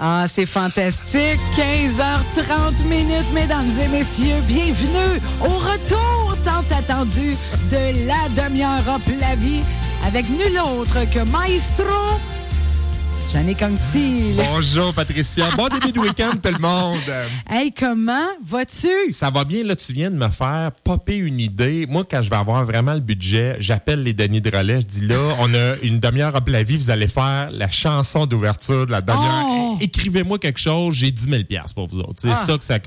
Ah, c'est fantastique. 15h30 minutes, mesdames et messieurs. Bienvenue au retour tant attendu de la demi-heure hop la vie avec nul autre que Maestro Jannick Anctil. Bonjour Patricia. Bon début de week-end tout le monde. Hey, comment vas-tu? Ça va bien, là, tu viens de me faire popper une idée. Moi, quand je vais avoir vraiment le budget, j'appelle les Denis de relais, je dis là, on a une demi-heure à la vie, vous allez faire la chanson d'ouverture de la demi-heure. Oh! Écrivez-moi quelque chose, j'ai 10 000 pour vous autres. C'est Ah. ça que ça...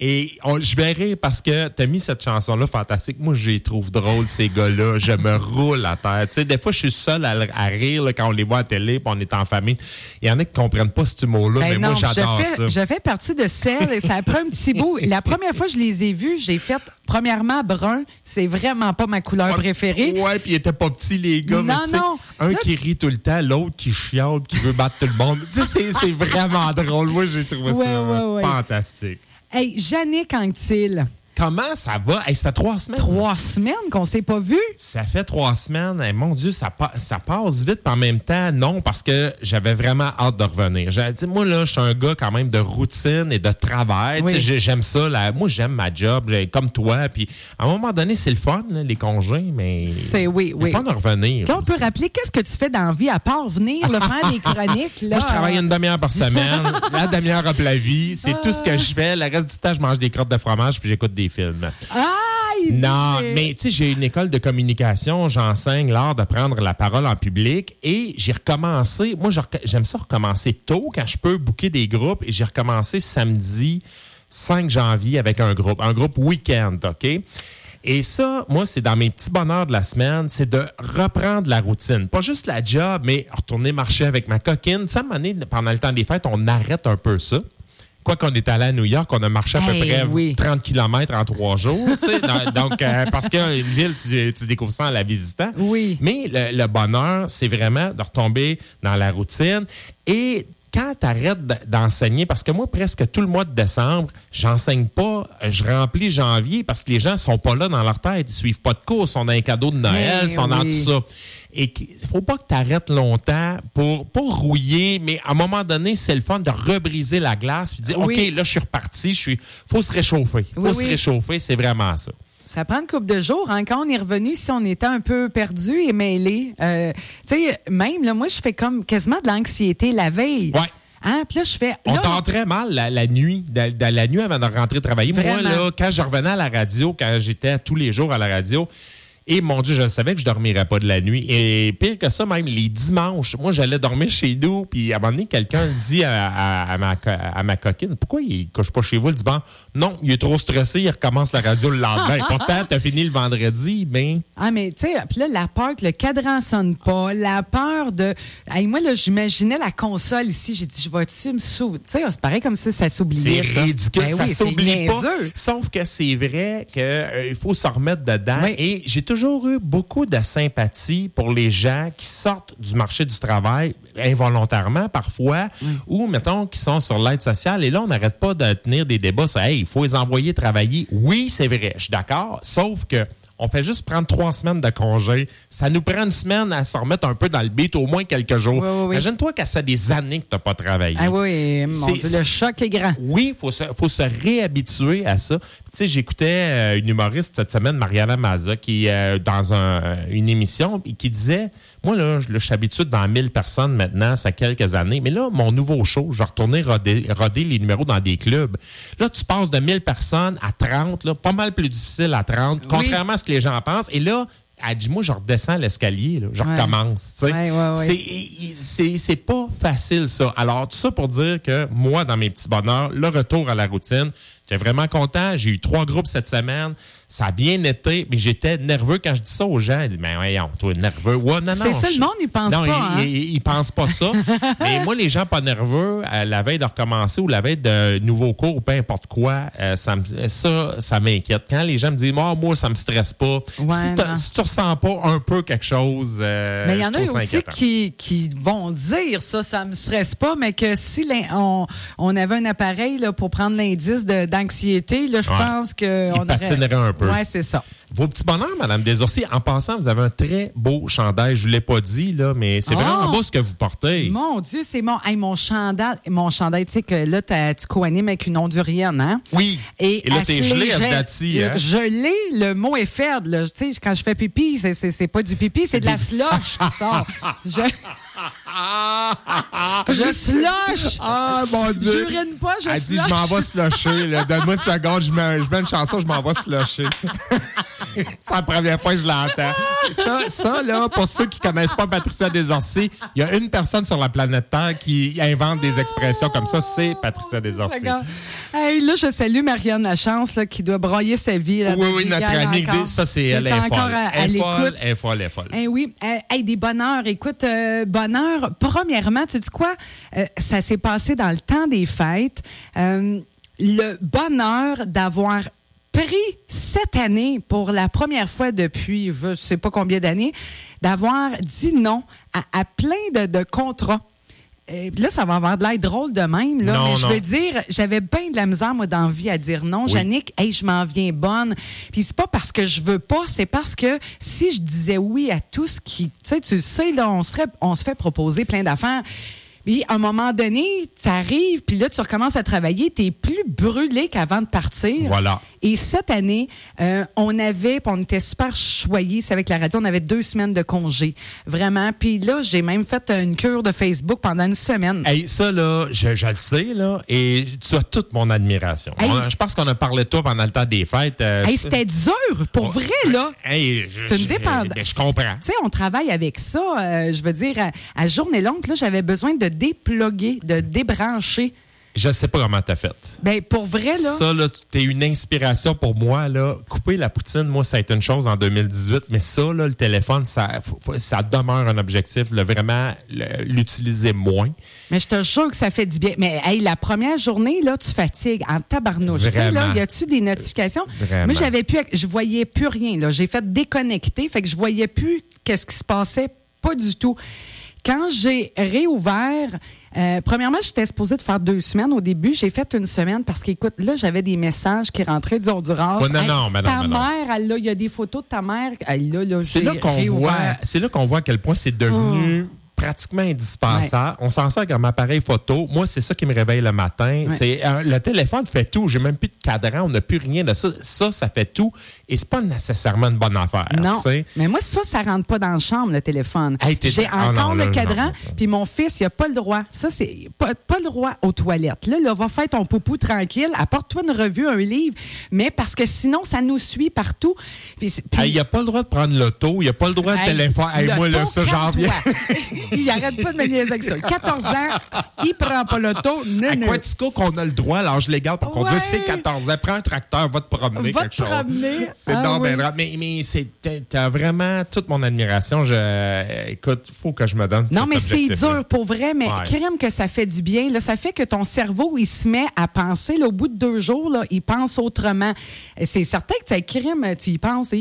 Et on- je verrai parce que t'as mis cette chanson-là fantastique. Moi, je les trouve drôles, ces gars-là. Je me roule à terre. Tu sais, des fois, je suis seul à, à rire là, quand on les voit à télé, puis on est en famille. Il y en a qui comprennent pas ce humour-là, Ben mais moi, non, j'adore je ça. je fais partie de celles et ça a pris un petit bout. La première fois que je les ai vus, j'ai fait premièrement brun. C'est vraiment pas ma couleur préférée. Ouais, puis ils étaient pas petits, les gars. Non, mais non. Un Là, qui rit tout le temps, l'autre qui chiale, qui veut battre tout le monde. tu sais, c'est- vraiment drôle. Moi, j'ai trouvé Ouais, ça ouais, ouais. fantastique. Hey, Jannick Anctil, Comment ça va? Hey, ça fait trois semaines. trois semaines qu'on s'est pas vus? Ça fait trois semaines. Hey, mon Dieu, ça, pa- ça passe vite. En même temps, non, parce que j'avais vraiment hâte de revenir. J'ai dit, moi, là, je suis un gars quand même de routine et de travail. Oui. j'ai- J'aime ça. Là. Moi, j'aime ma job, comme toi. Puis, à un moment donné, c'est le fun, là, les congés, mais C'est oui, oui. fun de revenir. Quand on peut rappeler, qu'est-ce que tu fais dans la vie à part venir le faire des chroniques? Là, Moi, je travaille une demi-heure par semaine. la demi-heure up la vie. C'est tout ce que je fais. Le reste du temps, je mange des crottes de fromage puis j'écoute des films. Ah, il dit Non, mais tu sais, j'ai une école de communication. J'enseigne l'art de prendre la parole en public et j'ai recommencé. Moi, j'aime ça recommencer tôt quand je peux booker des groupes et j'ai recommencé samedi 5 janvier avec un groupe, un groupe week-end, OK? Et ça, moi, c'est dans mes petits bonheurs de la semaine, c'est de reprendre la routine. Pas juste la job, mais retourner marcher avec ma coquine. Sais, à un moment donné, pendant le temps des fêtes, on arrête un peu ça. Quoi qu'on est allé à New York, on a marché à peu Hey, près oui. 30 km en trois jours. tu sais. Dans- Donc, euh, parce qu'une ville, tu, tu découvres ça en la visitant. Oui. Mais le, le bonheur, c'est vraiment de retomber dans la routine. Et quand tu arrêtes d'enseigner, parce que moi, presque tout le mois de décembre, j'enseigne pas, je remplis janvier parce que les gens sont pas là dans leur tête. Ils suivent pas de cours, ils sont dans les cadeaux de Noël, Mais ils sont dans tout ça. Et il faut pas que tu arrêtes longtemps pour pas rouiller, mais à un moment donné, c'est le fun de rebriser la glace puis dire Oui. OK, là je suis reparti, je suis faut se réchauffer. Faut Oui, se oui. réchauffer, c'est vraiment ça. Ça prend une couple de jours. Hein. Quand on est revenu, si on était un peu perdu et mêlé, euh, tu sais, même, là, moi, je fais comme quasiment de l'anxiété la veille. Ouais. Hein? Puis là, je fais. On là, très mal la, la nuit, de- de- la nuit avant de rentrer travailler. Vraiment. Moi, là, quand je revenais à la radio, quand j'étais tous les jours à la radio, et mon Dieu, je savais que je dormirais pas de la nuit. Et pire que ça, même les dimanches, moi, j'allais dormir chez nous. Puis à un moment donné, quelqu'un dit à, à- à ma, à ma coquine, pourquoi il couche pas chez vous le dimanche? Non, il est trop stressé, il recommence la radio le lendemain. Pourtant, t'as fini le vendredi, mais Ah, mais tu sais, puis là, la peur que le cadran sonne pas, la peur de. Hey, moi, là, j'imaginais la console ici. J'ai dit, je vais-tu me souvenir? Tu sais, c'est pareil comme si ça s'oubliait. C'est ça. ridicule, Ben ça oui, s'oublie pas. Sauf que c'est vrai qu'il faut s'en remettre dedans. Oui. Et j'ai toujours eu beaucoup de sympathie pour les gens qui sortent du marché du travail involontairement parfois, ou mettons qui sont sur l'aide sociale. Et là, on n'arrête pas de tenir des débats sur hey, il faut les envoyer travailler. Oui, c'est vrai, je suis d'accord. Sauf que on fait juste prendre trois semaines de congé. Ça nous prend une semaine à se remettre un peu dans le beat, au moins quelques jours. Oui, oui, oui. Imagine-toi qu'à ça fait des années que tu n'as pas travaillé. Ah oui, mon C'est- Dieu, le choc est grand. Oui, il faut se, faut se réhabituer à ça. Tu sais, j'écoutais euh, une humoriste cette semaine, Mariana Maza, qui euh, dans un- une émission, qui disait, moi là, je, suis habitué devant 1000 personnes maintenant, ça fait quelques années, mais là, mon nouveau show, je vais retourner roder, roder les numéros dans des clubs. Là, tu passes de 1000 personnes à 30, là, pas mal plus difficile à 30, contrairement à ce que les gens pensent. Et là, elle dit, moi, je redescends l'escalier, là, je Ouais. recommence. Ouais, ouais, ouais. C'est- c'est c'est pas facile, ça. Alors, tout ça pour dire que moi, dans mes petits bonheurs, le retour à la routine, j'étais vraiment content. J'ai eu trois groupes cette semaine. Ça a bien été, mais j'étais nerveux quand je dis ça aux gens. Ils disent, mais voyons, toi, nerveux. Ouais, non, non. C'est ça, je- le monde, il pense non, pas, hein? ils, ils- ils pensent pas ça. mais moi, les gens pas nerveux, à la veille de recommencer ou la veille de nouveau cours ou peu importe quoi, euh, ça, ça, ça m'inquiète. Quand les gens me disent, moi, moi, ça me stresse pas. Ouais, si, non. si tu ressens pas un peu quelque chose, euh, Mais il y en a aussi qui, qui vont dire ça, ça me stresse pas, mais que si on, on avait un appareil là, pour prendre l'indice de- d'anxiété, là, je Ouais. pense qu'on aurait... patinerait un peu. Oui, c'est ça. Vos petits bonheurs, Madame Desorciers. En passant, vous avez un très beau chandail. Je ne l'ai pas dit, là, mais c'est Oh! vraiment beau ce que vous portez. Mon Dieu, c'est mon, hey, mon chandail. Mon chandail, tu sais que là, tu co-animes avec une Hondurienne, hein? Oui. Et là, elle t'es gelé à ce dati, hein? Je l'ai, le mot est faible. là. Tu sais, quand je fais pipi, c'est- c'est c'est pas du pipi, c'est de la slush qui sort. Je, je slush! Ah, mon Dieu. J'urine pas, je Elle dit, je m'en vais slusher. là. Donne-moi une seconde, je mets, je mets une chanson, je m'en vais slusher. c'est la première fois que je l'entends. Ça, ça, là, pour ceux qui connaissent pas Patricia Desorciers, il y a une personne sur la planète Terre qui invente des expressions comme ça, c'est Patricia. D'accord. Hey, là, je salue Marianne Lachance là, qui doit broyer sa vie. là, Oui, oui, notre amie, dit, ça, c'est elle, elle est folle. Elle est folle, elle est folle, elle est folle. Eh oui, hey, des bonheurs. Écoute, euh, bonheur, premièrement, tu dis quoi? Euh, ça s'est passé dans le temps des fêtes. Euh, le bonheur d'avoir pris cette année, pour la première fois depuis je ne sais pas combien d'années, d'avoir dit non à, à plein de, de contrats. Euh, là, ça va avoir de l'air drôle de même, là, Non, mais je veux dire, j'avais bien de la misère, moi, d'envie à dire non. Jannick, hey, je m'en viens bonne. Puis c'est pas parce que je veux pas, c'est parce que si je disais oui à tout ce qui, tu sais, tu sais, là, on se ferait, on se fait proposer plein d'affaires. Puis à un moment donné, ça arrive, puis là, tu recommences à travailler, tu es plus brûlé qu'avant de partir. Voilà. Et cette année, euh, on avait, on était super choyés, c'est avec la radio, on avait deux semaines de congé, vraiment. Puis là, j'ai même fait une cure de Facebook pendant une semaine. Hey, ça, là, je, je le sais, là, et tu as toute mon admiration. Hey. On- je pense qu'on a parlé de toi pendant le temps des fêtes. euh, Hey, je- c'était dur, pour vrai, là. Je- C'est une je- dépendance. ben, Je comprends. Tu sais, on travaille avec ça. euh, je veux dire, à, à journée longue, là, j'avais besoin de déploguer, de débrancher. Je sais pas comment t'as fait. Ben, pour vrai, là. Ça, là, tu es une inspiration pour moi. Là. Couper la poutine, moi, ça a été une chose en 2018, mais ça, là, le téléphone, ça, ça demeure un objectif. Là, vraiment, l'utiliser moins. Mais je te jure que ça fait du bien. Mais hey, la première journée, là, tu fatigues en tabarnouche. Tu sais, là, y a-tu des notifications? Vraiment. Moi, j'avais plus, je voyais plus rien. Là. J'ai fait déconnecter, fait que je voyais plus qu'est-ce qui se passait, pas du tout. Quand j'ai réouvert, euh, premièrement, j'étais supposée de faire deux semaines. Au début, j'ai fait une semaine parce qu'écoute, là, j'avais des messages qui rentraient du Honduras. Ouais, non, non, non, ta mère, elle, là, il y a des photos de ta mère. Elle, là, là, C'est là qu'on. Oh. voit, c'est là qu'on voit à quel point c'est devenu pratiquement indispensable. On s'en sert comme appareil photo. Moi, c'est ça qui me réveille le matin. C'est euh, le téléphone fait tout. J'ai même plus de cadran. On n'a plus rien de ça. Ça, ça fait tout. Et c'est pas nécessairement une bonne affaire. Non. Mais moi, ça, ça rentre pas dans la chambre, le téléphone. Hey, J'ai Ah encore non, là, le cadran, puis mon fils, il a pas le droit. Ça, c'est pas, pas le droit aux toilettes. Là, là, va faire ton poupou tranquille, apporte-toi une revue, un livre, mais parce que sinon, ça nous suit partout. Puis, puis- Hey, Il n'y a pas le droit de prendre l'auto. Il n'y a pas le droit de Hey, téléphone. Moi, là, ça, j'en viens. il arrête pas de me niaiser avec ça. 14 ans, il prend pas l'auto. À. Quatico, qu'on a le droit, l'âge légal pour conduire, Ouais. c'est 14 ans. Prends un tracteur, va te promener Va quelque te chose. promener. C'est Ah oui. ben. Mais, mais c'est, t'as- vraiment toute mon admiration. Je, écoute, faut que je me donne Non, mais c'est dur pour vrai, mais Ouais. crème que ça fait du bien. Là, ça fait que ton cerveau, il se met à penser. Là, au bout de deux jours, là, il pense autrement. C'est certain que tu crème, tu y penses.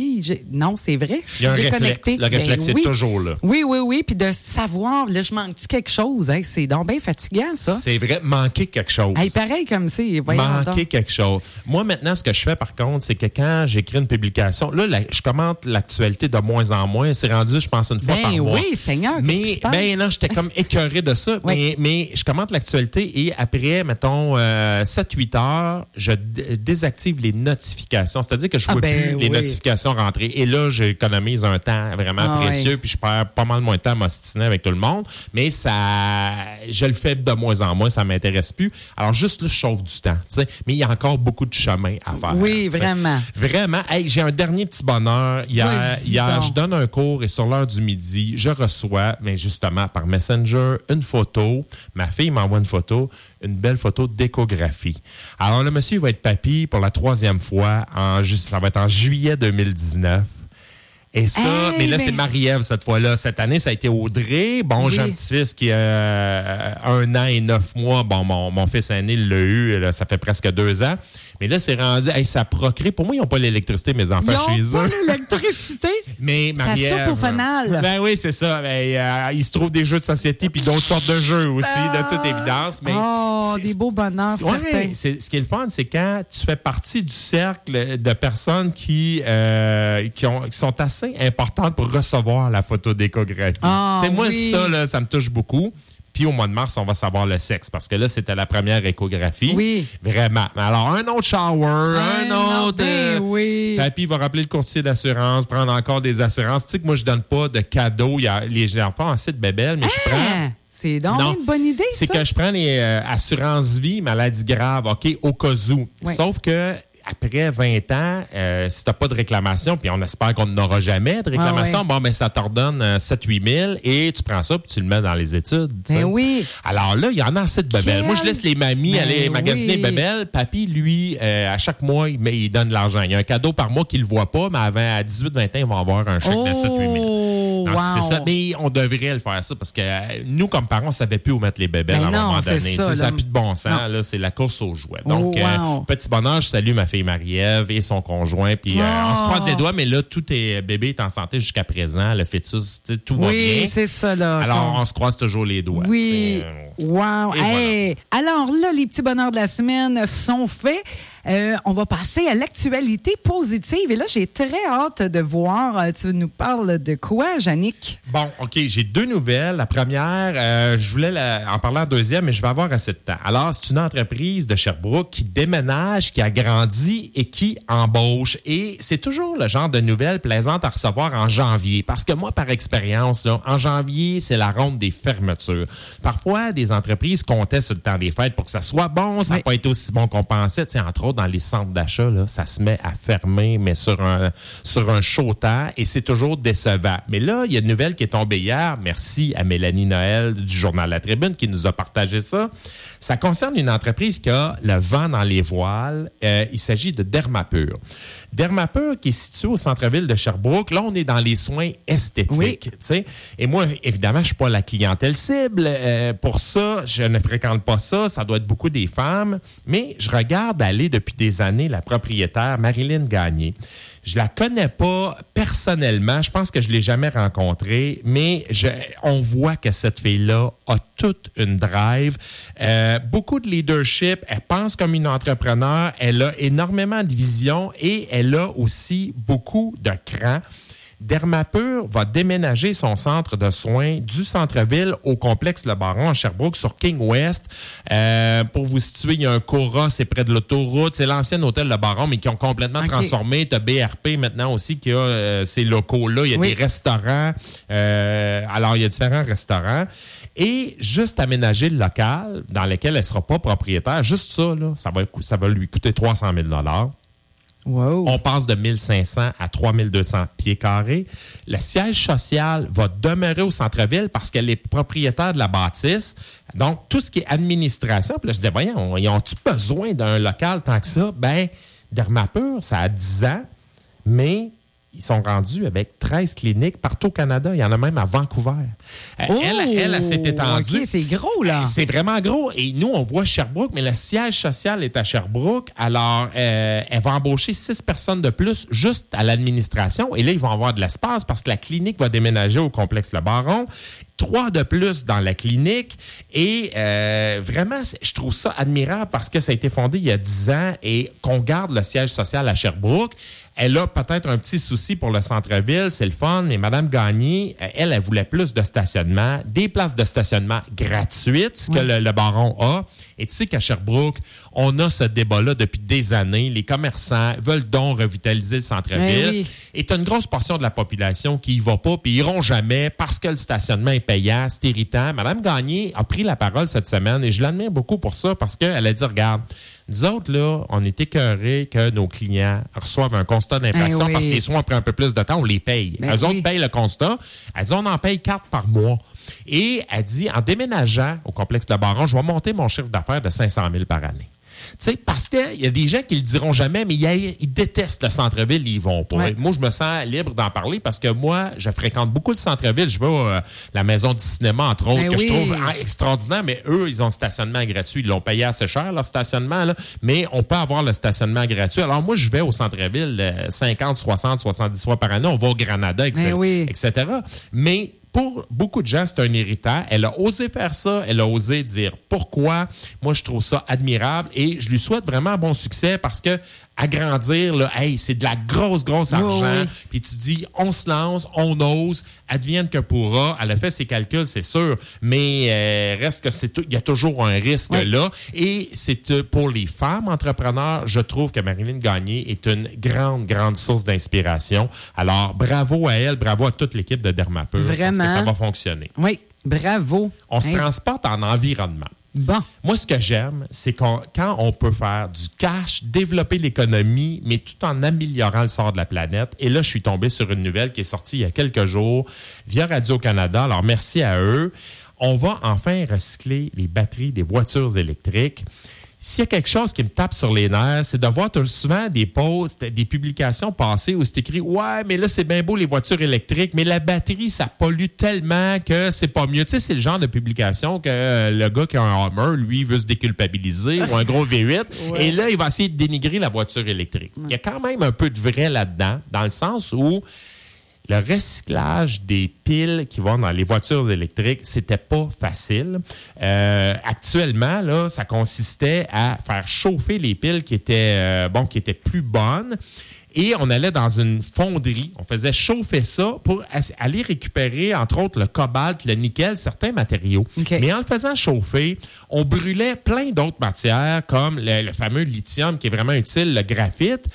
Non, c'est vrai. Je Il suis y a un déconnectée. réflexe. Le Ben réflexe oui. est toujours là. Oui, oui, oui. Puis de savoir, là, je manque-tu quelque chose? Hey, c'est donc bien fatigant, ça. C'est vrai, manquer quelque chose. Hey, pareil comme c'est. manquer donc. quelque chose. Moi, maintenant, ce que je fais, par contre, c'est que quand j'écris une publication, là, je commente l'actualité de moins en moins. C'est rendu, je pense, une fois Ben par mois. oui, Seigneur, Mais, se ben non, j'étais comme écœuré de ça. Oui. mais, mais je commente l'actualité et après, mettons, 7-8 heures, je désactive les notifications. C'est-à-dire que je ne Ah vois ben plus les oui. notifications rentrer. Et là, j'économise un temps vraiment Ah précieux, puis je perds pas mal moins de temps à m'ostiner avec tout le monde. Mais ça, je le fais de moins en moins, ça m'intéresse plus. Alors, juste là, je chauffe du temps, tu sais. Mais il y a encore beaucoup de chemin à faire. Oui, vraiment. Vraiment. Hey, j'ai un dernier petit bonheur. Hier, hier je donne un cours et sur l'heure du midi, je reçois, mais justement par Messenger, une photo. Ma fille m'envoie une photo, une belle photo d'échographie. Alors, le monsieur il va être papy pour la troisième fois. En, ça va être en juillet 2019. Et ça, Hey, mais là, mais- c'est Marie-Ève cette fois-là. Cette année, ça a été Audrey. Bon, Oui. j'ai un petit-fils qui a euh, un an et neuf mois. Bon, mon, mon fils aîné l'a eu, là, ça fait presque deux ans. Mais là, c'est rendu, hey, ça procrée. Pour moi, ils n'ont pas l'électricité, mes enfants, Ils chez ont pas eux. l'électricité? Mais Ça soupe au fanal. Ben oui, c'est ça. Ben, euh, il se trouve des jeux de société puis d'autres sortes de jeux aussi, de toute évidence. Mais oh, c'est- des beaux bonheurs, Ouais, certains. c'est- ce qui est le fun, c'est quand tu fais partie du cercle de personnes qui, euh, qui, ont, qui sont assez importantes pour recevoir la photo d'échographie. Ah, C'est moi, oui. ça, là, ça me touche beaucoup. Puis au mois de mars, on va savoir le sexe parce que là, c'était la première échographie. Oui. Vraiment. Alors, un autre shower, un, Un autre. ben euh, oui. Papy va rappeler le courtier d'assurance, prendre encore des assurances. Tu sais que moi, je donne pas de cadeaux. Il y a, les gens pas assez de bébelles, mais je prends. Ah, c'est donc Non. une bonne idée, C'est que je prends les euh, assurances vie, maladie grave, OK, au cas où. Oui. Sauf que après 20 ans, euh, si tu n'as pas de réclamation, puis on espère qu'on n'aura jamais de réclamation, Ah ouais. bon, ben, ça t'ordonne 7-8 000 et tu prends ça puis tu le mets dans les études. tu sais. Ben oui. Alors là, il y en a assez de bebelles. Quel- Moi, je laisse les mamies Ben aller magasiner oui. bebelles. Papy, lui, euh, à chaque mois, il, il donne de l'argent. Il y a un cadeau par mois qu'il ne voit pas, mais avant, à 18-20 ans, il va avoir un chèque de 7-8 000. Oh, Donc, wow. c'est ça. Mais on devrait le faire ça parce que euh, nous, comme parents, on ne savait plus où mettre les bébés Ben à un non, moment donné. ça, n'a plus de bon sens. Là, C'est la course aux jouets. Donc, Oh, euh, wow. petit bonheur, je salue ma fille Marie-Ève et son conjoint. Puis euh, on se Oh. croise les doigts, mais là, tout est bébé est en santé jusqu'à présent. Le fœtus, tout va Oui, bien. c'est ça, là. Alors, on se croise toujours les doigts. Oui. Euh, Wow. Alors là, les petits bonheurs de la semaine sont faits. Euh, on va passer à l'actualité positive. Et là, j'ai très hâte de voir. euh, Tu nous parles de quoi, Yannick? Bon, OK, j'ai deux nouvelles. La première, euh, je voulais la- en parler en deuxième, mais je vais avoir assez de temps. Alors, c'est une entreprise de Sherbrooke qui déménage, qui agrandit et qui embauche. Et c'est toujours le genre de nouvelles plaisantes à recevoir en janvier. Parce que moi, par expérience, là, en janvier, c'est la ronde des fermetures. Parfois, des entreprises comptaient sur le temps des fêtes pour que ça soit bon. Ça n'a Oui. pas été aussi bon qu'on pensait. Tu sais, entre autres, dans les centres d'achat, ça se met à fermer, mais sur un, sur un chaud temps, et c'est toujours décevant. Mais là, il y a une nouvelle qui est tombée hier. Merci à Mélanie Noël du journal La Tribune qui nous a partagé ça. Ça concerne une entreprise qui a le vent dans les voiles. Euh, il s'agit de Dermapur. Dermapur qui est situé au centre-ville de Sherbrooke. Là, on est dans les soins esthétiques. Oui. tu sais. Et moi, évidemment, je suis pas la clientèle cible. Euh, pour ça, je ne fréquente pas ça. Ça doit être beaucoup des femmes. Mais je regarde aller depuis des années la propriétaire Marilyn Gagné. Je la connais pas personnellement. Je pense que je l'ai jamais rencontrée, mais je- on voit que cette fille-là a toute une drive, euh, beaucoup de leadership. Elle pense comme une entrepreneur. Elle a énormément de vision et elle a aussi beaucoup de cran. Dermapur va déménager son centre de soins du centre-ville au complexe Le Baron à Sherbrooke sur King West. Euh, pour vous situer, il y a un Cora, c'est près de l'autoroute. C'est l'ancien hôtel Le Baron, mais qui ont complètement OK. transformé. Tu as BRP maintenant aussi qui a euh, ces locaux-là. Il y a Oui. des restaurants. Euh, alors, il y a différents restaurants. Et juste aménager le local dans lequel elle ne sera pas propriétaire, juste ça, là, ça, va, cou- ça va lui coûter 300 000 On passe de 1500 à 3200 pieds carrés. Le siège social va demeurer au centre-ville parce qu'elle est propriétaire de la bâtisse. Donc, tout ce qui est administration, puis là, je disais, voyons, ils ont-tu besoin d'un local tant que ça? Ben, Dermapur, ça a 10 ans, mais ils sont rendus avec 13 cliniques partout au Canada. Il y en a même à Vancouver. Euh, Oh, elle, elle, elle s'est étendue. C'est gros, là. C'est vraiment gros. Et nous, on voit Sherbrooke, mais le siège social est à Sherbrooke. Alors, euh, elle va embaucher six personnes de plus juste à l'administration. Et là, ils vont avoir de l'espace parce que la clinique va déménager au complexe Le Baron. Trois de plus dans la clinique. Et euh, vraiment, je trouve ça admirable parce que ça a été fondé il y a dix ans et qu'on garde le siège social à Sherbrooke. Elle a peut-être un petit souci pour le centre-ville, c'est le fun, mais Mme Gagné, euh, elle, elle voulait plus de stationnement, des places de stationnement gratuites, ce que le, le baron a. Et tu sais qu'à Sherbrooke, on a ce débat-là depuis des années. Les commerçants veulent donc revitaliser le centre-ville. Oui. Et tu as une grosse portion de la population qui y va pas, puis ils iront jamais parce que le stationnement est payant, c'est irritant. Mme Gagné a pris la parole cette semaine et je l'admire beaucoup pour ça parce qu'elle a dit, regarde, nous autres, là, on est écœurés que nos clients reçoivent un constat d'infraction Ben oui. parce que les soins ont pris un peu plus de temps, on les paye. Ben Eux oui. autres payent le constat. Elle dit, on en paye quatre par mois. Et elle dit, en déménageant au complexe de Baron, je vais monter mon chiffre d'affaires de 500 000 par année. Tu sais, parce qu'il y a des gens qui le diront jamais, mais ils, ils détestent le centre-ville, ils vont pas. Ouais. Moi, je me sens libre d'en parler parce que moi, je fréquente beaucoup le centre-ville. Je vais à la maison du cinéma, entre autres, Ben que oui. je trouve ah, extraordinaire, mais eux, ils ont le stationnement gratuit. Ils l'ont payé assez cher, leur stationnement, là, mais on peut avoir le stationnement gratuit. Alors, moi, je vais au centre-ville euh, 50, 60, 70 fois par année. On va au Granada, etc. Ben oui. etc. Mais pour beaucoup de gens, c'est un irritant. Elle a osé faire ça. Elle a osé dire pourquoi. Moi, je trouve ça admirable et je lui souhaite vraiment bon succès parce que agrandir, là, hey, c'est de la grosse, grosse argent. oui. Puis tu dis, on se lance, on ose, advienne que pourra. Elle a fait ses calculs, c'est sûr, mais euh, reste que c'est il y a toujours un risque Oui. là. Et c'est euh, pour les femmes entrepreneurs, je trouve que Marilyn Gagné est une grande, grande source d'inspiration. Alors, bravo à elle, bravo à toute l'équipe de Dermapur. Vraiment. que ça va fonctionner. Oui, bravo. On se transporte en environnement. Bon. Moi, ce que j'aime, c'est quand on peut faire du cash, développer l'économie, mais tout en améliorant le sort de la planète. Et là, je suis tombé sur une nouvelle qui est sortie il y a quelques jours via Radio-Canada. Alors, merci à eux. On va enfin recycler les batteries des voitures électriques. S'il y a quelque chose qui me tape sur les nerfs, c'est de voir souvent des posts, des publications passées où c'est écrit Ouais, mais là, c'est bien beau les voitures électriques, mais la batterie, ça pollue tellement que c'est pas mieux. Tu sais, c'est le genre de publication que euh, le gars qui a un Hummer, lui, veut se déculpabiliser ou un gros V8. Ouais. Et là, il va essayer de dénigrer la voiture électrique. Il y a quand même un peu de vrai là-dedans, dans le sens où le recyclage des piles qui vont dans les voitures électriques, c'était pas facile. Euh, actuellement, là, ça consistait à faire chauffer les piles qui étaient euh, bon, qui étaient plus bonnes. Et on allait dans une fonderie, on faisait chauffer ça pour aller récupérer, entre autres, le cobalt, le nickel, certains matériaux. Mais en le faisant chauffer, on brûlait plein d'autres matières, comme le, le fameux lithium qui est vraiment utile, le graphite.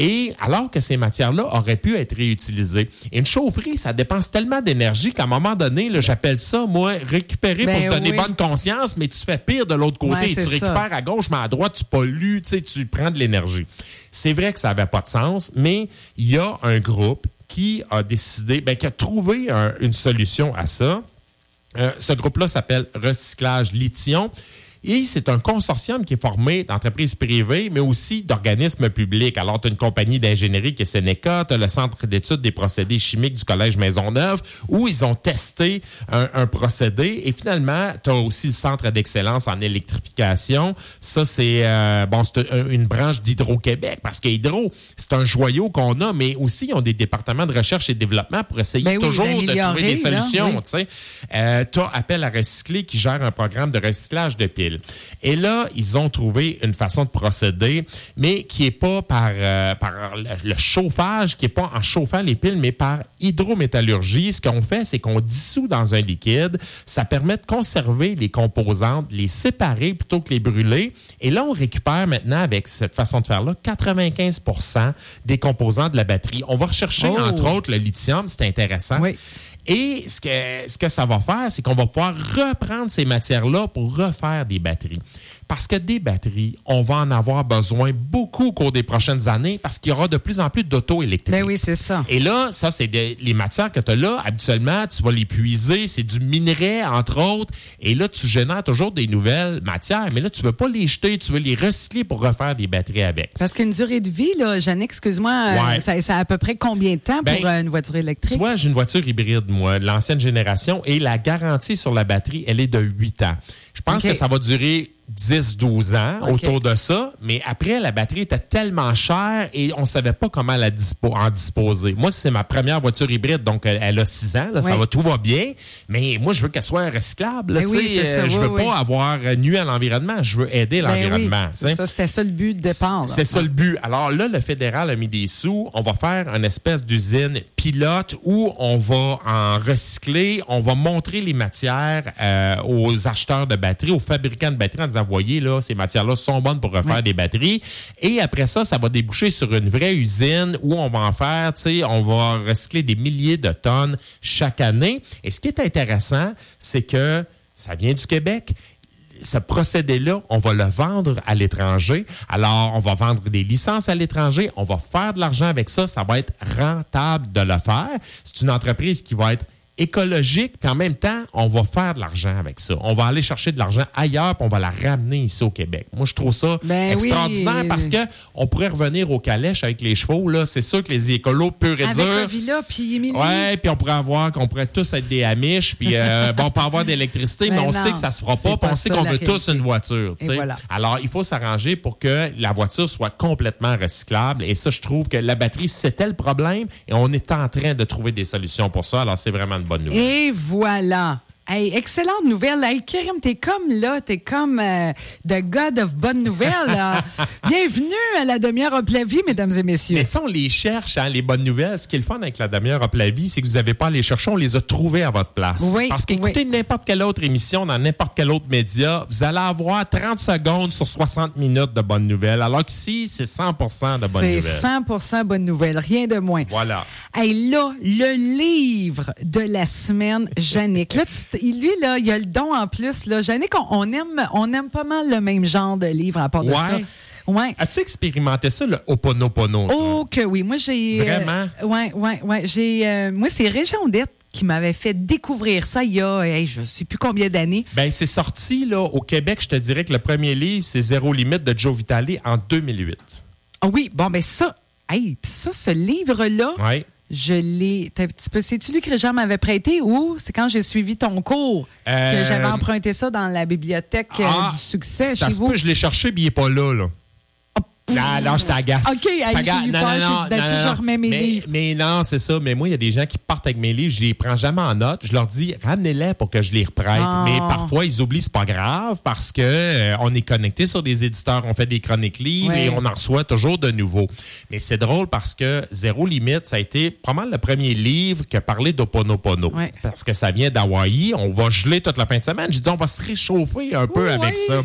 Et alors que ces matières-là auraient pu être réutilisées. Et une chaufferie, ça dépense tellement d'énergie qu'à un moment donné, j'appelle ça, moi, récupérer Ben pour se donner oui. bonne conscience, mais tu fais pire de l'autre côté. Ouais, tu ça. récupères à gauche, mais à droite, tu pollues, tu sais, tu prends de l'énergie. C'est vrai que ça n'avait pas de sens, mais il y a un groupe qui a décidé, ben, qui a trouvé un- une solution à ça. Euh, ce groupe-là s'appelle Recyclage Lithium. Et c'est un consortium qui est formé d'entreprises privées, mais aussi d'organismes publics. Alors, tu as une compagnie d'ingénierie qui est Seneca, tu as le Centre d'études des procédés chimiques du Collège Maisonneuve, où ils ont testé un, un procédé. Et finalement, tu as aussi le Centre d'excellence en électrification. Ça, c'est euh, bon, une branche d'Hydro-Québec, parce que Hydro, c'est un joyau qu'on a, mais aussi, ils ont des départements de recherche et développement pour essayer Ben oui, toujours de trouver des solutions. oui. Tu euh, t'as Appel à recycler qui gère un programme de recyclage de piles. Et là, ils ont trouvé une façon de procéder, mais qui est pas par, euh, par le, le chauffage, qui est pas en chauffant les piles, mais par hydrométallurgie. Ce qu'on fait, c'est qu'on dissout dans un liquide. Ça permet de conserver les composantes, les séparer plutôt que les brûler. Et là, on récupère maintenant, avec cette façon de faire-là, 95% des composants de la batterie. On va rechercher, Oh. entre autres, le lithium. C'est intéressant. Oui. Et ce que, ce que ça va faire, c'est qu'on va pouvoir reprendre ces matières-là pour refaire des batteries. Parce que des batteries, on va en avoir besoin beaucoup au cours des prochaines années parce qu'il y aura de plus en plus d'auto électriques. Ben oui, c'est ça. Et là, ça, c'est les matières que tu as là. Habituellement, tu vas les puiser. C'est du minerai, entre autres. Et là, tu génères toujours des nouvelles matières. Mais là, tu veux pas les jeter. Tu veux les recycler pour refaire des batteries avec. Parce qu'une durée de vie, là, excuse-moi, euh, Ouais. ça, ça a à peu près combien de temps Ben, pour euh, une voiture Tu électrique? vois, j'ai une voiture hybride, moi, de l'ancienne génération, et la garantie sur la batterie, elle est de 8 ans. Je pense que ça va durer 10-12 ans autour de ça, mais après, la batterie était tellement chère et on savait pas comment la dispo- en disposer. Moi, c'est ma première voiture hybride, donc elle, a 6 ans, là, ça va, tout va bien, mais moi, je veux qu'elle soit recyclable. là, Ben oui, ça, euh, je oui, veux pas avoir nuit à l'environnement, je veux aider Ben l'environnement. ça, c'était ça le but de départ. C'est ça le but. Alors là, le fédéral a mis des sous. On va faire une espèce d'usine pilote où on va en recycler, on va montrer les matières euh, aux acheteurs de batteries, aux fabricants de batteries en disant, voyez, là, ces matières-là sont bonnes pour refaire des batteries. Et après ça, ça va déboucher sur une vraie usine où on va en faire, tu sais, on va recycler des milliers de tonnes chaque année. Et ce qui est intéressant, c'est que ça vient du Québec ce procédé-là, on va le vendre à l'étranger. Alors, on va vendre des licences à l'étranger. On va faire de l'argent avec ça. Ça va être rentable de le faire. C'est une entreprise qui va être écologique, puis en même temps, on va faire de l'argent avec ça. On va aller chercher de l'argent ailleurs, puis on va la ramener ici au Québec. Moi, je trouve ça Ben extraordinaire oui. parce que on pourrait revenir aux calèches avec les chevaux. Là, c'est sûr que les écolos purs et Avec durs. villa, puis. Ouais, puis on pourrait avoir qu'on pourrait tous être des Amish, puis euh, bon, pas avoir d'électricité, mais Mais on non, sait que ça se fera pas, puis pas on sait qu'on veut tous une voiture. tu Et sais. voilà. Alors, il faut s'arranger pour que la voiture soit complètement recyclable. Et ça, je trouve que la batterie, c'était le problème, et on est en train de trouver des solutions pour ça. Alors, c'est vraiment une Et voilà. Hey, excellente nouvelle. Hey, Karim, t'es comme là, t'es comme euh, the God of bonnes nouvelles. là. Bienvenue à la demi-heure la vie, mesdames et messieurs. Mais on les cherche, hein, les bonnes nouvelles. Ce qui est le fun avec la demi-heure la vie, c'est que vous n'avez pas à les chercher, on les a trouvées à votre place. Oui, Parce qu'écoutez n'importe quelle autre émission dans n'importe quel autre média, vous allez avoir 30 secondes sur 60 minutes de bonnes nouvelles. Alors qu'ici, c'est 100 de bonnes C'est nouvelles. 100 bonnes nouvelles, rien de moins. Voilà. Hey, là, le livre de la semaine, Jannick. Là, tu t- lui, là, il a le don en plus. Là. On, on aime, on aime pas mal le même genre de livre à part de Ouais. ça. Ouais. As-tu expérimenté ça, le Oponopono? Oh que oui. Moi, j'ai... Vraiment? Euh, ouais, ouais, ouais. J'ai... euh, moi, c'est Régent Dette qui m'avait fait découvrir ça il y a, hey, je sais plus combien d'années. Ben, c'est sorti là, au Québec. Je te dirais que le premier livre, c'est Zéro limite de Joe Vitale en 2008. Ah oui, bon, ben ça... Hey, ça, ce livre-là... Ouais. Je l'ai. un petit peu- C'est-tu lui que Régent m'avait prêté ou c'est quand j'ai suivi ton cours Euh, que j'avais emprunté ça dans la bibliothèque euh, Ah, du succès ça chez se vous? peut, je l'ai cherché, mais il n'est pas là. là. Non, non, je t'agace. OK, j'ai eu Non, peur, non, j'ai non, dit, d'habitude, non, je remets mes mais, livres. Mais non, c'est ça. Mais moi, il y a des gens qui partent avec mes livres, je les prends jamais en note. Je leur dis, ramenez-les pour que je les reprête. Ah. Mais parfois, ils oublient, c'est pas grave, parce que euh, on est connecté sur des éditeurs, on fait des chroniques livres Ouais. et on en reçoit toujours de nouveaux. Mais c'est drôle parce que Zéro Limite, ça a été probablement le premier livre qui a parlé d'Oponopono. Ouais. Parce que ça vient d'Hawaï. On va geler toute la fin de semaine. J'ai dit, on va se réchauffer un peu Oui, avec oui. ça.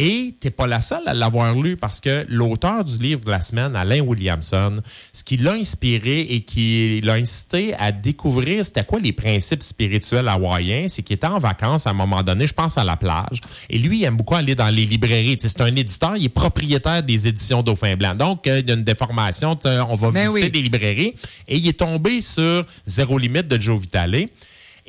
Et t'es pas la seule à l'avoir lu parce que l'auteur du livre de la semaine, Alain Williamson, ce qui l'a inspiré et qui l'a incité à découvrir c'était quoi les principes spirituels hawaïens, c'est qu'il était en vacances à un moment donné, je pense à la plage. Et lui, il aime beaucoup aller dans les librairies. C'est un éditeur, il est propriétaire des éditions Dauphin Blanc. Donc, euh, il y a une déformation. On va Ben visiter oui. des librairies. Et il est tombé sur Zéro Limite de Joe Vitale.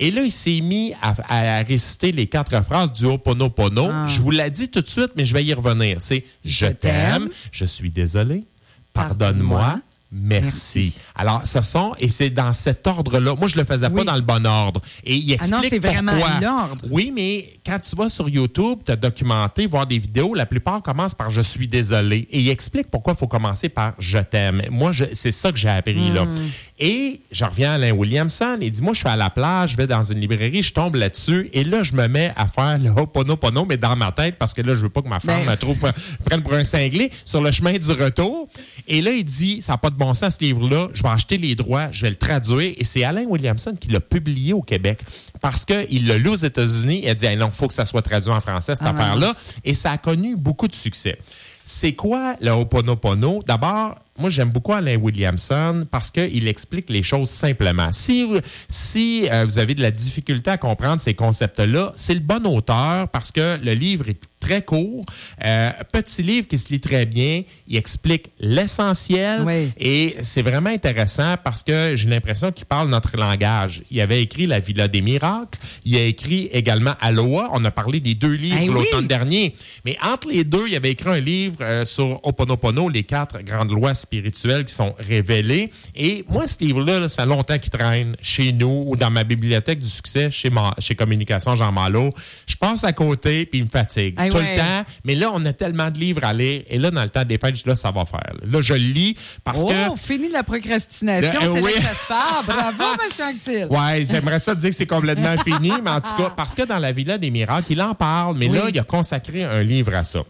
Et là, il s'est mis à, à réciter les quatre phrases du Ho'oponopono. Je vous l'ai dit tout de suite, mais je vais y revenir. C'est Je t'aime, je suis désolé, Pardonne-moi, merci. Alors, ce sont, et c'est dans cet ordre-là. Moi, je le faisais pas dans le bon ordre. Et il Ah non, explique c'est vraiment pourquoi. l'ordre. Oui, mais quand tu vas sur YouTube, te documenter, voir des vidéos, la plupart commencent par je suis désolé. Et il explique pourquoi il faut commencer par je t'aime. Moi, je- c'est ça que j'ai appris là. Hmm. Et je reviens à Alain Williamson. Il dit Moi, je suis à la plage, je vais dans une librairie, je tombe là-dessus. Et là, je me mets à faire le Ho'oponopono, mais dans ma tête, parce que là, je veux pas que ma femme Ben- me trouve, me prenne pour un cinglé sur le chemin du retour. Et là, il dit Ça n'a pas de bon sens, ce livre-là. Je vais acheter les droits, je vais le traduire. Et c'est Alain Williamson qui l'a publié au Québec. Parce qu'il l'a lu aux États-Unis. Il a dit hey, Non, il faut que ça soit traduit en français, cette Ah, affaire-là. Et ça a connu beaucoup de succès. C'est quoi le Ho'oponopono? D'abord, moi, j'aime beaucoup Alain Williamson parce qu'il explique les choses simplement. Si, vous- si euh, vous avez de la difficulté à comprendre ces concepts-là, c'est le bon auteur parce que le livre est très court. Euh, petit livre qui se lit très bien. Il explique l'essentiel Oui. et c'est vraiment intéressant parce que j'ai l'impression qu'il parle notre langage. Il avait écrit La Villa des Miracles. Il a écrit également Aloha. On a parlé des deux livres Eh oui. l'automne dernier. Mais entre les deux, il avait écrit un livre euh, sur Oponopono, les quatre grandes lois spirituelles qui sont révélées. Et moi, ce livre-là, là, ça fait longtemps qu'il traîne chez nous ou dans ma bibliothèque du succès chez, Ma- chez Communication Jean Malo. Je passe à côté puis il me fatigue Ah tout ouais. le temps. Mais là, on a tellement de livres à lire. Et là, dans le temps des dis, là, ça va faire. Là, je lis parce oh, que... fini la procrastination, Euh, c'est oui. là que ça se passe. Bravo, monsieur Anctil. Ouais, j'aimerais ça dire que c'est complètement fini, mais en tout cas, parce que dans la Villa des Miracles, il en parle, mais là, Oui. il a consacré un livre à ça.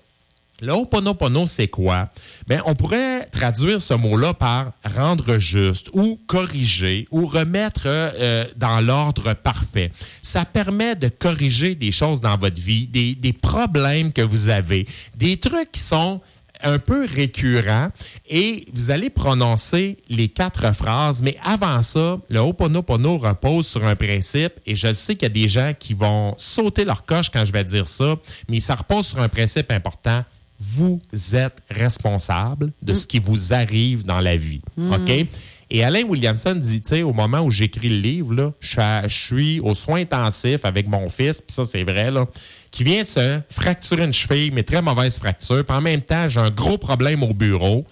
Le Ho'oponopono, c'est quoi? Ben, on pourrait traduire ce mot-là par rendre juste ou corriger ou remettre euh, dans l'ordre parfait. Ça permet de corriger des choses dans votre vie, des, des problèmes que vous avez, des trucs qui sont un peu récurrent et vous allez prononcer les quatre phrases, mais avant ça, le Ho'oponopono repose sur un principe et je sais qu'il y a des gens qui vont sauter leur coche quand je vais dire ça, mais ça repose sur un principe important. Vous êtes responsable de ce qui vous arrive dans la vie. OK? Et Alain Williamson dit, tu sais, au moment où j'écris le livre, là, je suis aux soins intensifs avec mon fils, puis ça, c'est vrai, là, qui vient de se fracturer une cheville, mais très mauvaise fracture. Puis en même temps, j'ai un gros problème au bureau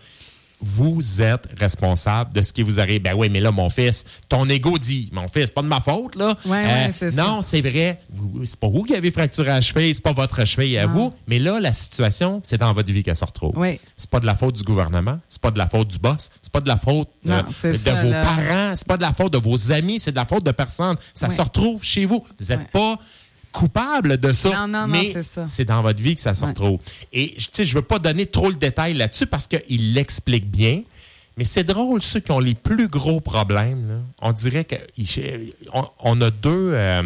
vous êtes responsable de ce qui vous arrive. Ben oui, mais là, mon fils, ton ego dit, mon fils, pas de ma faute, là. Ouais, ouais, Euh, non, c'est vrai. C'est pas vous qui avez fracturé la cheville, c'est pas votre cheville à Non. vous. Mais là, la situation, c'est dans votre vie qu'elle se retrouve. Oui. C'est pas de la faute du gouvernement, c'est pas de la faute du boss, c'est pas de la faute euh, Non, de ça, vos là. parents, c'est pas de la faute de vos amis, c'est de la faute de personne. Ça Oui. se retrouve chez vous. Vous n'êtes pas coupable de ça, Non, non, non, mais c'est ça. c'est dans votre vie que ça se Ouais. retrouve. Et tu sais, je veux pas donner trop le détail là-dessus parce qu'il l'explique bien. Mais c'est drôle, ceux qui ont les plus gros problèmes, là, on dirait qu'on on a deux. euh,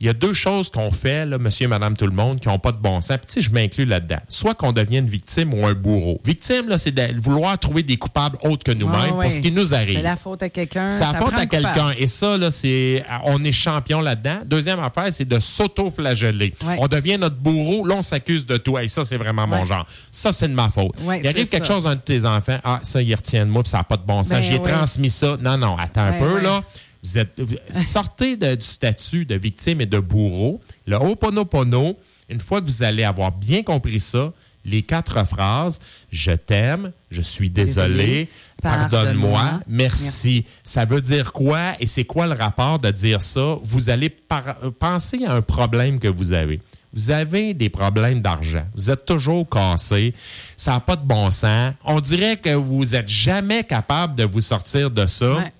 il y a deux choses qu'on fait, là, monsieur et madame tout le monde, qui n'ont pas de bon sens. Puis, je m'inclus là-dedans. Soit qu'on devient une victime ou un bourreau. Victime, là, c'est de vouloir trouver des coupables autres que nous-mêmes Ah, pour ce qui nous arrive. C'est la faute à quelqu'un. C'est la faute à quelqu'un. Et ça, là, c'est, on est champion là-dedans. Deuxième affaire, c'est de s'auto-flageller. On devient notre bourreau. Là, on s'accuse de tout. Et ça, c'est vraiment mon genre. Ça, c'est de ma faute. Il arrive quelque ça. chose à un de tes enfants. Ah, ça, il retient de moi, puis ça n'a pas de bon sens. Ben J'ai transmis ça. Non, non, attends un Ouais, peu, là. Vous êtes, sortez de- du statut de victime et de bourreau. Le Ho'oponopono, une fois que vous allez avoir bien compris ça, les quatre phrases Je t'aime, je suis désolé, pardonne-moi, merci. Ça veut dire quoi et c'est quoi le rapport de dire ça? Vous allez euh, penser à un problème que vous avez. Vous avez des problèmes d'argent. Vous êtes toujours cassé. Ça n'a pas de bon sens. On dirait que vous n'êtes jamais capable de vous sortir de ça. Ouais.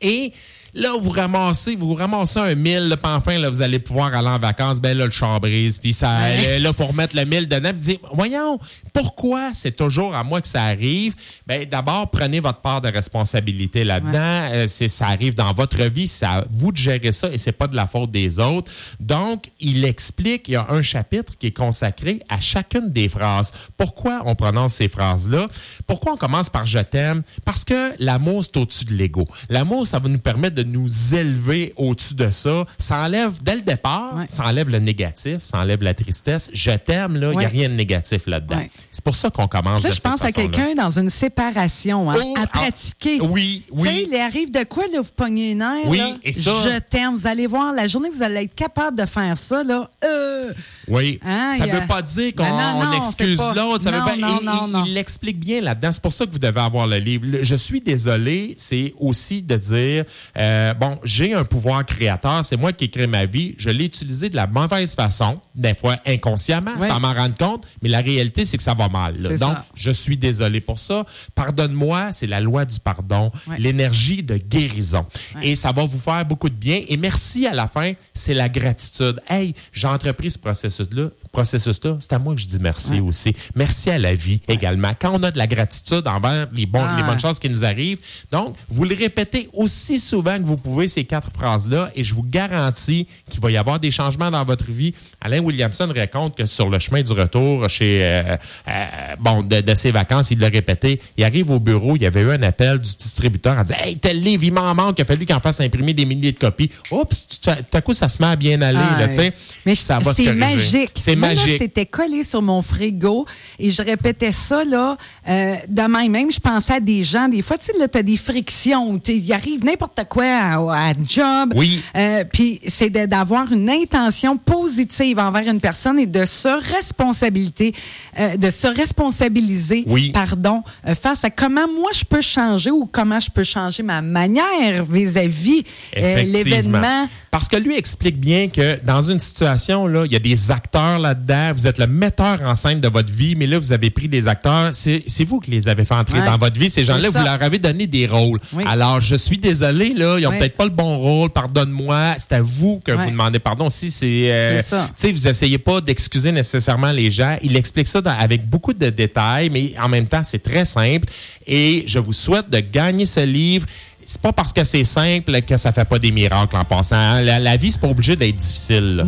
Et là, vous ramassez, vous ramassez un 1000, là, puis enfin, là, vous allez pouvoir aller en vacances. Ben là, le char brise, puis ça, Ouais. là, faut remettre le 1000 dedans. Puis dire, voyons, pourquoi c'est toujours à moi que ça arrive? Ben, d'abord, prenez votre part de responsabilité là-dedans. Euh, c'est, ça arrive dans votre vie, c'est à vous de gérer ça et c'est pas de la faute des autres. Donc, il explique, il y a un chapitre qui est consacré à chacune des phrases. Pourquoi on prononce ces phrases-là? Pourquoi on commence par je t'aime? Parce que l'amour, c'est au-dessus de l'ego. L'amour, ça va nous permettre de nous élever au-dessus de ça. Ça enlève, dès le départ, Ouais. ça enlève le négatif, ça enlève la tristesse. Je t'aime, là, il n'y a rien de négatif là-dedans. Ouais. C'est pour ça qu'on commence Là, de je pense à quelqu'un dans une séparation, hein, Oh, à ah, pratiquer. oui, Tu sais, oui. il arrive de quoi, là, vous pognez les nerfs, Oui, là? et ça- Je t'aime. Vous allez voir, la journée, vous allez être capable de faire ça, là. Euh, Oui. Hein, ça ne a- veut pas dire qu'on non, on non, excuse l'autre. Pas- non, il- non, il- l'explique bien là-dedans. C'est pour ça que vous devez avoir le livre. Le je suis désolé, c'est aussi de dire euh, bon, j'ai un pouvoir créateur, c'est moi qui crée ma vie. Je l'ai utilisé de la mauvaise façon, des fois inconsciemment, Oui. sans m'en rendre compte, mais la réalité, c'est que ça va mal. Donc, ça. je suis désolé pour ça. Pardonne-moi, c'est la loi du pardon, l'énergie de guérison. Et ça va vous faire beaucoup de bien. Et merci à la fin, c'est la gratitude. Hey, j'ai entrepris ce processus-là. Processus-là, c'est à moi que je dis merci Ouais. aussi. Merci à la vie également. Quand on a de la gratitude envers les, bons, Ah. les bonnes choses qui nous arrivent, donc, vous le répétez aussi souvent que vous pouvez, ces quatre phrases-là, et je vous garantis qu'il va y avoir des changements dans votre vie. Alain Williamson raconte que sur le chemin du retour chez, euh, euh, bon, de, de ses vacances, il l'a répété, il arrive au bureau, il y avait eu un appel du distributeur en disant Hey, tel livre, il m'en manque, il a fallu qu'il en fasse imprimer des milliers de copies. Oups, tout à- coup, ça se met à bien aller, Ah, là, tu sais. Mais ça va se corriger. Magique. C'est magique. c'était collé sur mon frigo et je répétais ça là. Euh, demain même, je pensais à des gens. Des fois, tu sais, là, t'as des frictions. Il arrive n'importe quoi à, à job. Oui. Euh, Puis c'est d'avoir une intention positive envers une personne et de se responsabilité, euh, de se responsabiliser, Oui. pardon, face à comment moi je peux changer ou comment je peux changer ma manière vis-à-vis l'événement. Parce que lui explique bien que dans une situation, là, il y a des acteurs là-dedans. Vous êtes le metteur en scène de votre vie, mais là, vous avez pris des acteurs. C'est vous qui les avez fait entrer Ouais. dans votre vie. Ces gens-là, vous leur avez donné des rôles. Oui. Alors, je suis désolé, là, ils ont Oui. peut-être pas le bon rôle. Pardonne-moi. C'est à vous que Ouais. vous demandez pardon. Si c'est, euh, tu sais, vous essayez pas d'excuser nécessairement les gens. Il explique ça dans- avec beaucoup de détails, mais en même temps, c'est très simple. Et je vous souhaite de gagner ce livre. C'est pas parce que c'est simple que ça fait pas des miracles en passant. hein. La, la vie, c'est pas obligé d'être difficile. là.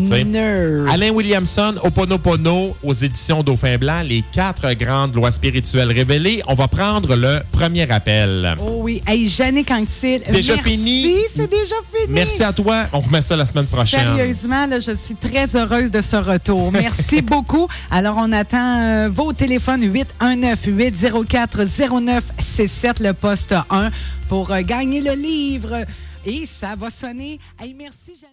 Alain Williamson, Oponopono, aux éditions Dauphin Blanc, les quatre grandes lois spirituelles révélées. On va prendre le premier appel. Oh oui. Hey, Jannick Anctil. Déjà merci, fini? c'est déjà fini. Merci à toi. On remet ça la semaine prochaine. Sérieusement, là, je suis très heureuse de ce retour. Merci beaucoup. Alors, on attend euh, vos téléphones 819-804-0967, le poste 1. Pour euh, gagner le livre. Et ça va sonner. Hey, merci, Jeanne.